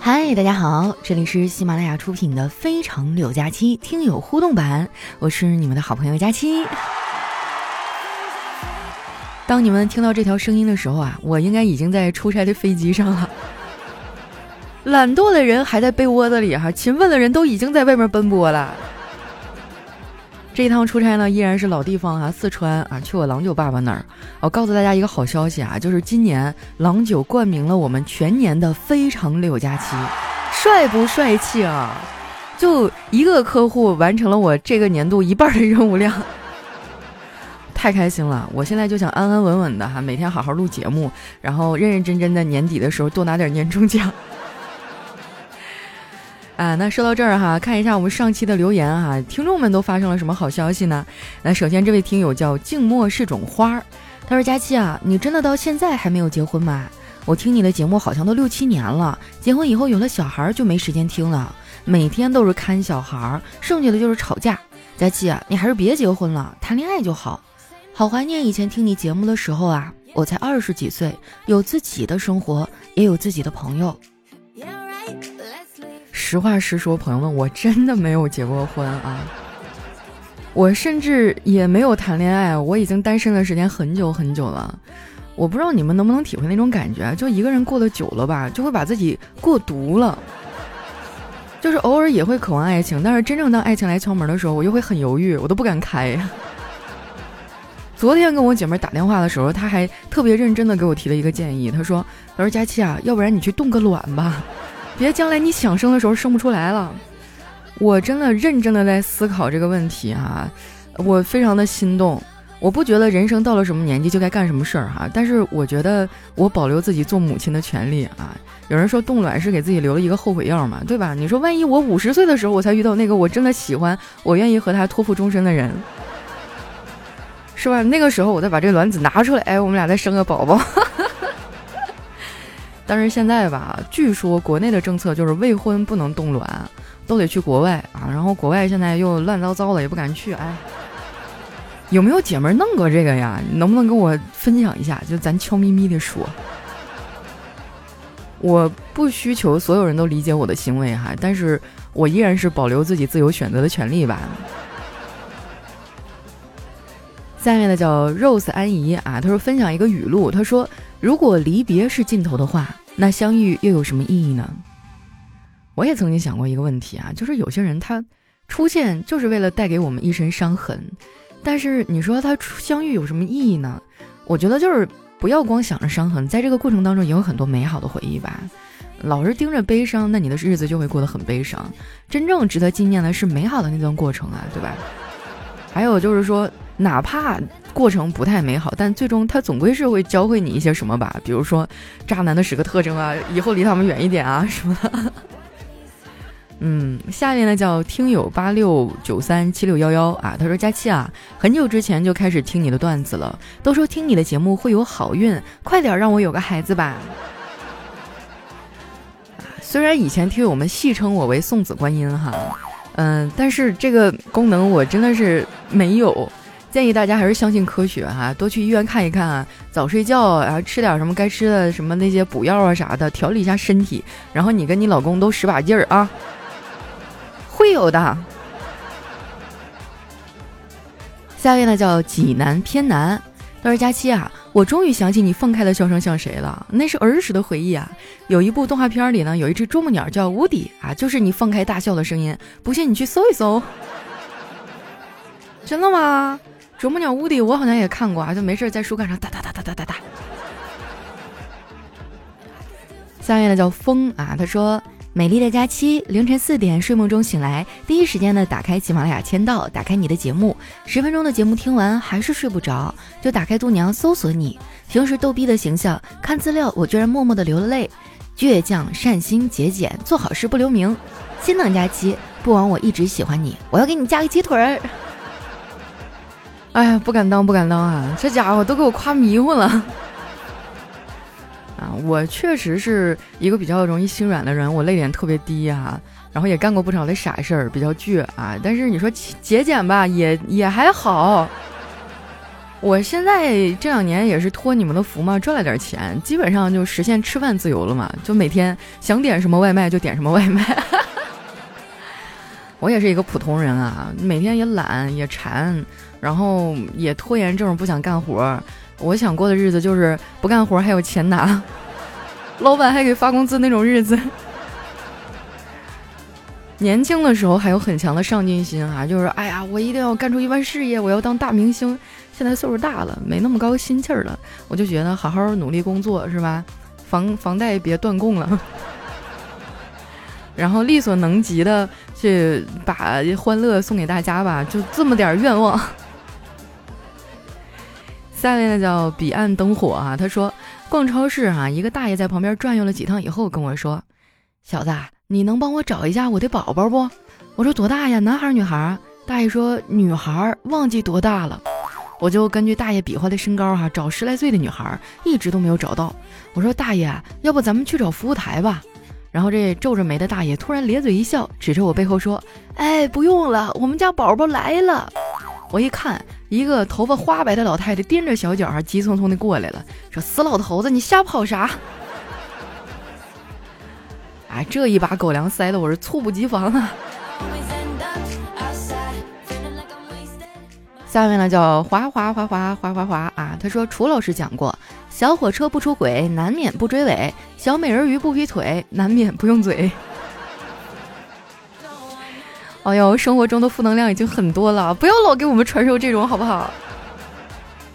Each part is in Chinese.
嗨，大家好，这里是喜马拉雅出品的《非常柳佳期》听友互动版，我是你们的好朋友佳期。当你们听到这条声音的时候啊，我应该已经在出差的飞机上了。懒惰的人还在被窝子里哈，勤奋的人都已经在外面奔波了。这一趟出差呢，依然是老地方啊，四川啊，去我郎酒爸爸那儿。我告诉大家一个好消息啊，就是今年郎酒冠名了我们全年的非常六假期，帅不帅气啊？就一个客户完成了我这个年度一半的任务量，太开心了！我现在就想安安稳稳的哈，每天好好录节目，然后认认真真的年底的时候多拿点年终奖。啊，那说到这儿哈，看一下我们上期的留言哈，听众们都发生了什么好消息呢？那首先这位听友叫静默是种花儿，他说：“佳期啊，你真的到现在还没有结婚吗？我听你的节目好像都六七年了，结婚以后有了小孩就没时间听了，每天都是看小孩，剩下的就是吵架。佳期啊，你还是别结婚了，谈恋爱就好。好怀念以前听你节目的时候啊，我才二十几岁，有自己的生活，也有自己的朋友。”实话实说，朋友们，我真的没有结过婚啊，我甚至也没有谈恋爱，我已经单身的时间很久很久了。我不知道你们能不能体会那种感觉，就一个人过得久了吧，就会把自己过毒了。就是偶尔也会渴望爱情，但是真正当爱情来敲门的时候，我又会很犹豫，我都不敢开。昨天跟我姐妹打电话的时候，她还特别认真的给我提了一个建议，她说：“她说佳期啊，要不然你去冻个卵吧。”别将来你想生的时候生不出来了，我真的认真的在思考这个问题哈，我非常的心动。我不觉得人生到了什么年纪就该干什么事儿哈，但是我觉得我保留自己做母亲的权利啊。有人说冻卵是给自己留了一个后悔药嘛，对吧？你说万一我五十岁的时候我才遇到那个我真的喜欢，我愿意和他托付终身的人，是吧？那个时候我再把这卵子拿出来，哎，我们俩再生个宝宝。但是现在吧，据说国内的政策就是未婚不能冻卵，都得去国外啊。然后国外现在又乱糟糟的，也不敢去。哎，有没有姐妹弄过这个呀？能不能跟我分享一下？就咱悄咪咪的说，我不需求所有人都理解我的行为哈，但是我依然是保留自己自由选择的权利吧。下面的叫 Rose 安怡啊，他说分享一个语录，他说。如果离别是尽头的话，那相遇又有什么意义呢？我也曾经想过一个问题啊，就是有些人他出现就是为了带给我们一身伤痕，但是你说他相遇有什么意义呢？我觉得就是不要光想着伤痕，在这个过程当中也有很多美好的回忆吧。老是盯着悲伤，那你的日子就会过得很悲伤。真正值得纪念的是美好的那段过程啊，对吧？还有就是说，哪怕。过程不太美好，但最终他总归是会教会你一些什么吧？比如说，渣男的十个特征啊，以后离他们远一点啊，什么的？嗯，下面呢叫听友八六九三七六幺幺啊，他说佳期啊，很久之前就开始听你的段子了，都说听你的节目会有好运，快点让我有个孩子吧。虽然以前听友们戏称我为送子观音哈，嗯，但是这个功能我真的是没有。建议大家还是相信科学哈，多去医院看一看啊，早睡觉，然后吃点什么该吃的什么那些补药啊啥的，调理一下身体。然后你跟你老公都使把劲儿啊，会有的。下一位呢叫济南偏南，他说佳期啊，我终于想起你放开的笑声像谁了，那是儿时的回忆啊。有一部动画片里呢，有一只啄木鸟叫乌迪啊，就是你放开大笑的声音。不信你去搜一搜。真的吗？啄木鸟屋底，我好像也看过啊，就没事在树干上哒哒哒哒哒哒哒。下面的叫风啊，他说：“美丽的假期，凌晨四点睡梦中醒来，第一时间呢打开喜马拉雅签到，打开你的节目，十分钟的节目听完还是睡不着，就打开度娘搜索你。平时逗逼的形象，看资料我居然默默的流了泪。倔强、善心、节俭，做好事不留名。心等假期，不枉我一直喜欢你，我要给你加个鸡腿儿。”哎呀，不敢当，不敢当啊！这家伙都给我夸迷糊了啊！我确实是一个比较容易心软的人，我泪点特别低啊，然后也干过不少的傻事儿，比较倔啊。但是你说节俭吧，也也还好。我现在这两年也是托你们的福嘛，赚了点钱，基本上就实现吃饭自由了嘛，就每天想点什么外卖就点什么外卖。我也是一个普通人啊，每天也懒也馋，然后也拖延症，不想干活。我想过的日子就是不干活还有钱拿，老板还给发工资那种日子。年轻的时候还有很强的上进心啊，就是哎呀，我一定要干出一番事业，我要当大明星。现在岁数大了，没那么高心气儿了，我就觉得好好努力工作是吧？房房贷别断供了，然后力所能及的去把欢乐送给大家吧，就这么点愿望。下面呢叫彼岸灯火啊，他说逛超市啊，一个大爷在旁边转悠了几趟以后跟我说：“小子。”你能帮我找一下我的宝宝不？我说多大呀，男孩女孩？大爷说女孩，忘记多大了。我就根据大爷比划的身高哈，找十来岁的女孩，一直都没有找到。我说大爷，要不咱们去找服务台吧？然后这皱着眉的大爷突然咧嘴一笑，指着我背后说：“哎，不用了，我们家宝宝来了。”我一看，一个头发花白的老太太踮着小脚，急匆匆的过来了，说：“死老头子，你瞎跑啥？”哎，这一把狗粮塞的我是猝不及防啊！下面呢叫滑滑滑滑滑滑滑啊，他说楚老师讲过，小火车不出轨，难免不追尾；小美人鱼不劈腿，难免不用嘴。哎呦，生活中的负能量已经很多了，不要老给我们传授这种好不好？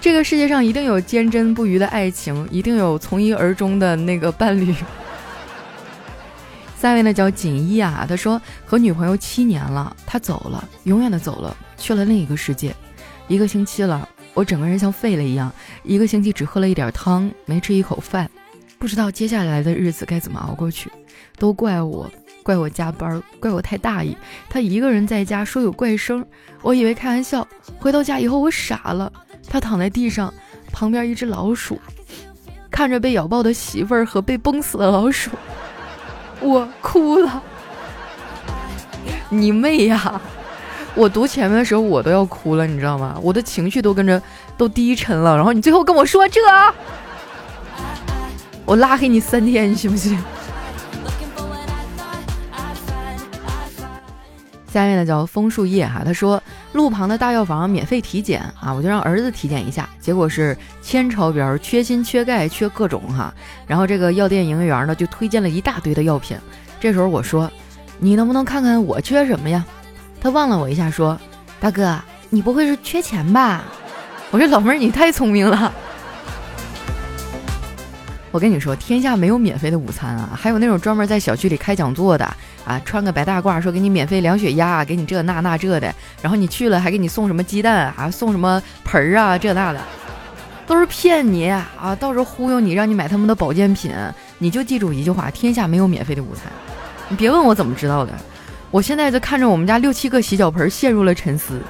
这个世界上一定有坚贞不渝的爱情，一定有从一而终的那个伴侣。下位呢叫锦衣啊，他说和女朋友七年了，他走了，永远的走了，去了另一个世界。一个星期了，我整个人像废了一样，一个星期只喝了一点汤，没吃一口饭，不知道接下来的日子该怎么熬过去。都怪我，怪我加班，怪我太大意。他一个人在家说有怪声，我以为开玩笑。回到家以后我傻了，他躺在地上，旁边一只老鼠，看着被咬爆的媳妇儿和被崩死的老鼠。我哭了，你妹呀！我读前面的时候我都要哭了，你知道吗？我的情绪都跟着都低沉了。然后你最后跟我说这，我拉黑你三天，你信不信？下面呢叫枫树叶哈，他说路旁的大药房免费体检啊，我就让儿子体检一下，结果是铅超标，缺锌、缺钙、缺各种哈。然后这个药店营业员呢就推荐了一大堆的药品。这时候我说，你能不能看看我缺什么呀？他望了我一下说，大哥，你不会是缺钱吧？我说老妹儿，你太聪明了。我跟你说，天下没有免费的午餐啊，还有那种专门在小区里开讲座的啊，穿个白大褂说给你免费量血压，给你这那那这的，然后你去了还给你送什么鸡蛋啊，送什么盆儿啊，这那的，都是骗你啊，到时候忽悠你，让你买他们的保健品。你就记住一句话：天下没有免费的午餐。你别问我怎么知道的，我现在就看着我们家六七个洗脚盆陷入了沉思。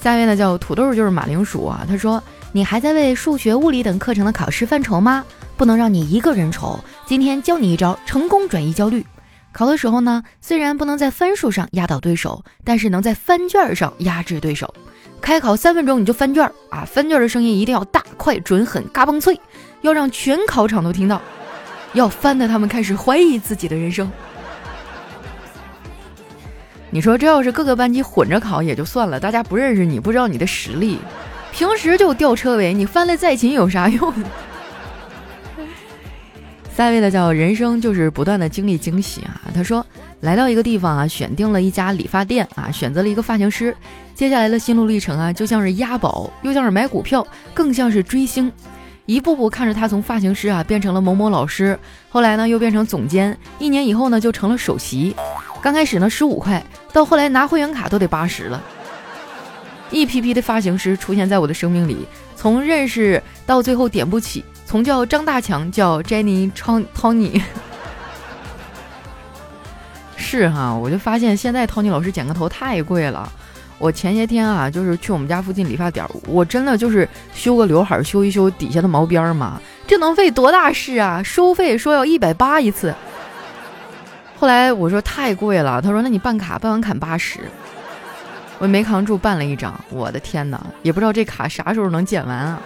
下面呢叫土豆就是马铃薯啊，他说。你还在为数学、物理等课程的考试犯愁吗？不能让你一个人愁。今天教你一招，成功转移焦虑。考的时候呢，虽然不能在分数上压倒对手，但是能在翻卷上压制对手。开考三分钟你就翻卷啊！翻卷的声音一定要大、快、准、狠、嘎嘣脆，要让全考场都听到，要翻的他们开始怀疑自己的人生。你说这要是各个班级混着考也就算了，大家不认识你，不知道你的实力。平时就吊车尾，你翻的再勤有啥用？下一位的叫人生就是不断的经历惊喜啊。他说来到一个地方啊，选定了一家理发店啊，选择了一个发型师。接下来的心路历程啊，就像是押宝，又像是买股票，更像是追星。一步步看着他从发型师啊变成了某某老师，后来呢又变成总监，一年以后呢就成了首席。刚开始呢十五块，到后来拿会员卡都得八十了。一批批的发型师出现在我的生命里，从认识到最后点不起，从叫张大强叫 Jenny 超 Tony，是哈，我就发现现在 Tony 老师剪个头太贵了。我前些天啊，就是去我们家附近理发店，我真的就是修个刘海，修一修底下的毛边嘛，这能费多大事啊？收费说要一百八一次，后来我说太贵了，他说那你办卡，办完卡八十。我没扛住办了一张，我的天哪，也不知道这卡啥时候能剪完啊。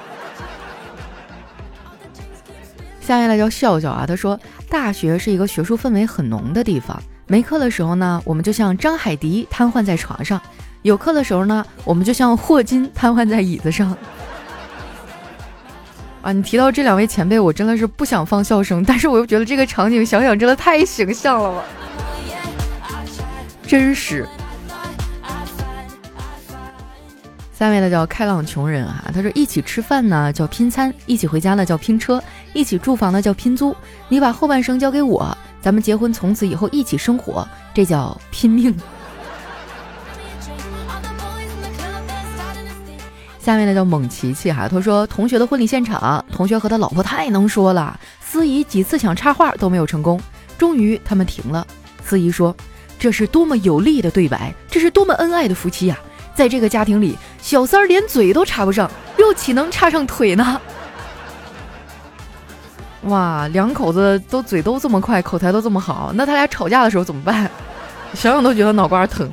下面来叫笑笑啊，他说大学是一个学术氛围很浓的地方，没课的时候呢，我们就像张海迪瘫痪在床上；有课的时候呢，我们就像霍金瘫痪在椅子上。啊，你提到这两位前辈，我真的是不想放笑声，但是我又觉得这个场景想想真的太形象了吧，真实。下面的叫开朗穷人啊，他说一起吃饭呢叫拼餐，一起回家呢叫拼车，一起住房呢叫拼租。你把后半生交给我，咱们结婚从此以后一起生活，这叫拼命。下面呢叫猛琪琪哈，他说同学的婚礼现场，同学和他老婆太能说了，司仪几次想插话都没有成功，终于他们停了。司仪说：“这是多么有力的对白，这是多么恩爱的夫妻呀！”在这个家庭里，小三儿连嘴都插不上，又岂能插上腿呢？哇，两口子都嘴都这么快，口才都这么好，那他俩吵架的时候怎么办？想想都觉得脑瓜疼。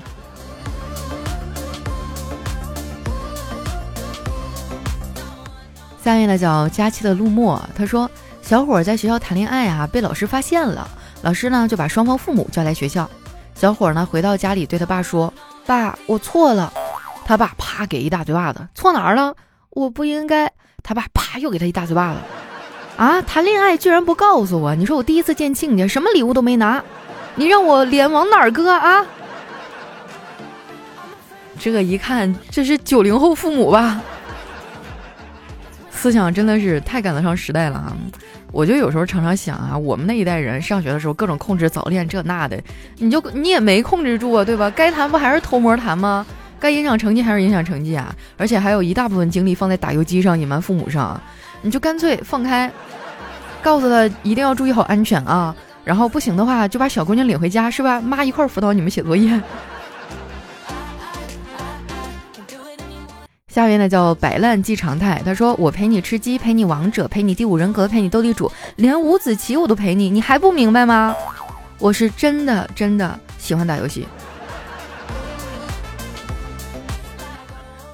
下面呢叫佳期的陆墨，他说小伙在学校谈恋爱啊，被老师发现了，老师呢就把双方父母叫来学校。小伙呢回到家里对他爸说：“爸，我错了。”他爸啪给一大嘴巴子，错哪儿了？我不应该。他爸啪又给他一大嘴巴子。啊，谈恋爱居然不告诉我！你说我第一次见亲家，什么礼物都没拿，你让我脸往哪儿搁啊？这个一看，这是九零后父母吧？思想真的是太赶得上时代了啊！我就有时候常常想啊，我们那一代人上学的时候，各种控制早恋这那的，你就你也没控制住啊，对吧？该谈不还是偷摸谈吗？该影响成绩还是影响成绩啊！而且还有一大部分精力放在打游击上，隐瞒父母上，你就干脆放开，告诉他一定要注意好安全啊！然后不行的话，就把小姑娘领回家，是吧？妈一块辅导你们写作业。下面呢叫摆烂即常态，他说我陪你吃鸡，陪你王者，陪你第五人格，陪你斗地主，连五子棋我都陪你，你还不明白吗？我是真的真的喜欢打游戏。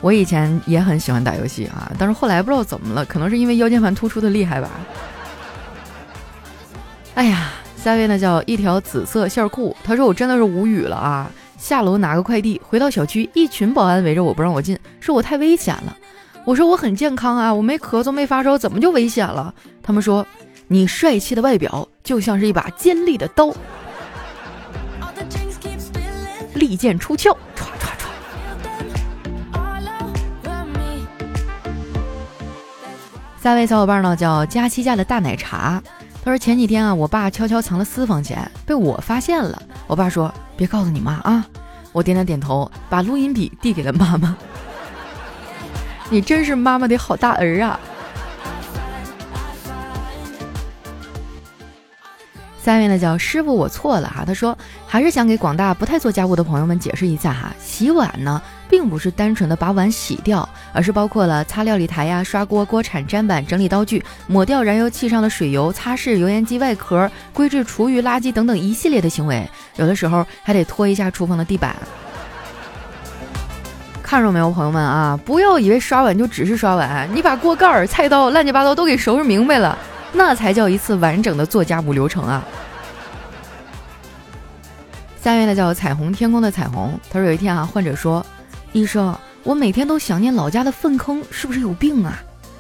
我以前也很喜欢打游戏啊，但是后来不知道怎么了，可能是因为腰间盘突出的厉害吧。哎呀，下位呢叫一条紫色线裤，他说我真的是无语了啊！下楼拿个快递，回到小区，一群保安围着我不让我进，说我太危险了。我说我很健康啊，我没咳嗽没发烧，怎么就危险了？他们说你帅气的外表就像是一把尖利的刀，利剑出鞘。下位小伙伴呢叫佳期家的大奶茶，他说前几天啊，我爸悄悄藏了私房钱，被我发现了。我爸说别告诉你妈啊。我点了点头，把录音笔递给了妈妈。你真是妈妈的好大儿啊！下面呢叫师傅，我错了哈。他说还是想给广大不太做家务的朋友们解释一下哈，洗碗呢并不是单纯的把碗洗掉，而是包括了擦料理台呀、刷锅、锅铲、砧板、整理刀具、抹掉燃油器上的水油、擦拭油烟机外壳、归置厨余垃圾等等一系列的行为。有的时候还得拖一下厨房的地板。看着没有，朋友们啊，不要以为刷碗就只是刷碗，你把锅盖、菜刀、乱七八糟都给收拾明白了。那才叫一次完整的做家务流程啊！下面呢叫彩虹天空的彩虹，他说有一天啊，患者说：“医生，我每天都想念老家的粪坑，是不是有病啊？”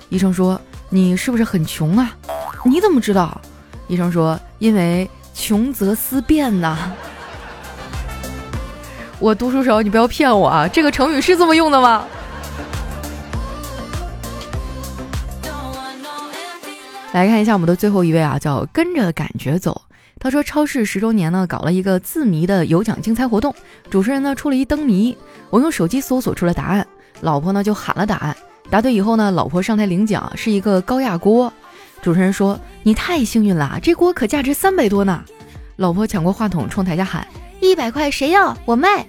医生说：“你是不是很穷啊？”你怎么知道？医生说：“因为穷则思变呐。”我读书少，你不要骗我啊！这个成语是这么用的吗？来看一下我们的最后一位啊，叫跟着感觉走。他说超市十周年呢，搞了一个字谜的有奖竞猜活动，主持人呢出了一灯谜，我用手机搜索出了答案，老婆呢就喊了答案，答对以后呢，老婆上台领奖，是一个高压锅。主持人说你太幸运了，这锅可价值三百多呢。老婆抢过话筒冲台下喊一百块谁要我卖。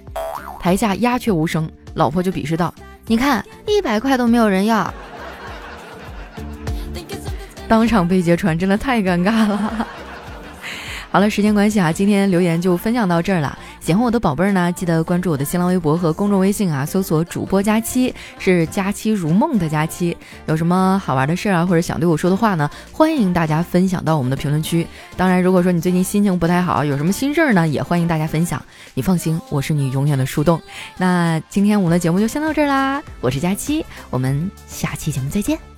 台下鸦雀无声，老婆就鄙视道你看一百块都没有人要。当场被揭穿，真的太尴尬了。好了，时间关系啊，今天留言就分享到这儿了。喜欢我的宝贝儿呢，记得关注我的新浪微博和公众微信啊，搜索主播佳期，是佳期如梦的佳期。有什么好玩的事儿啊，或者想对我说的话呢，欢迎大家分享到我们的评论区。当然，如果说你最近心情不太好，有什么心事儿呢，也欢迎大家分享。你放心，我是你永远的树洞。那今天我们的节目就先到这儿啦，我是佳期，我们下期节目再见。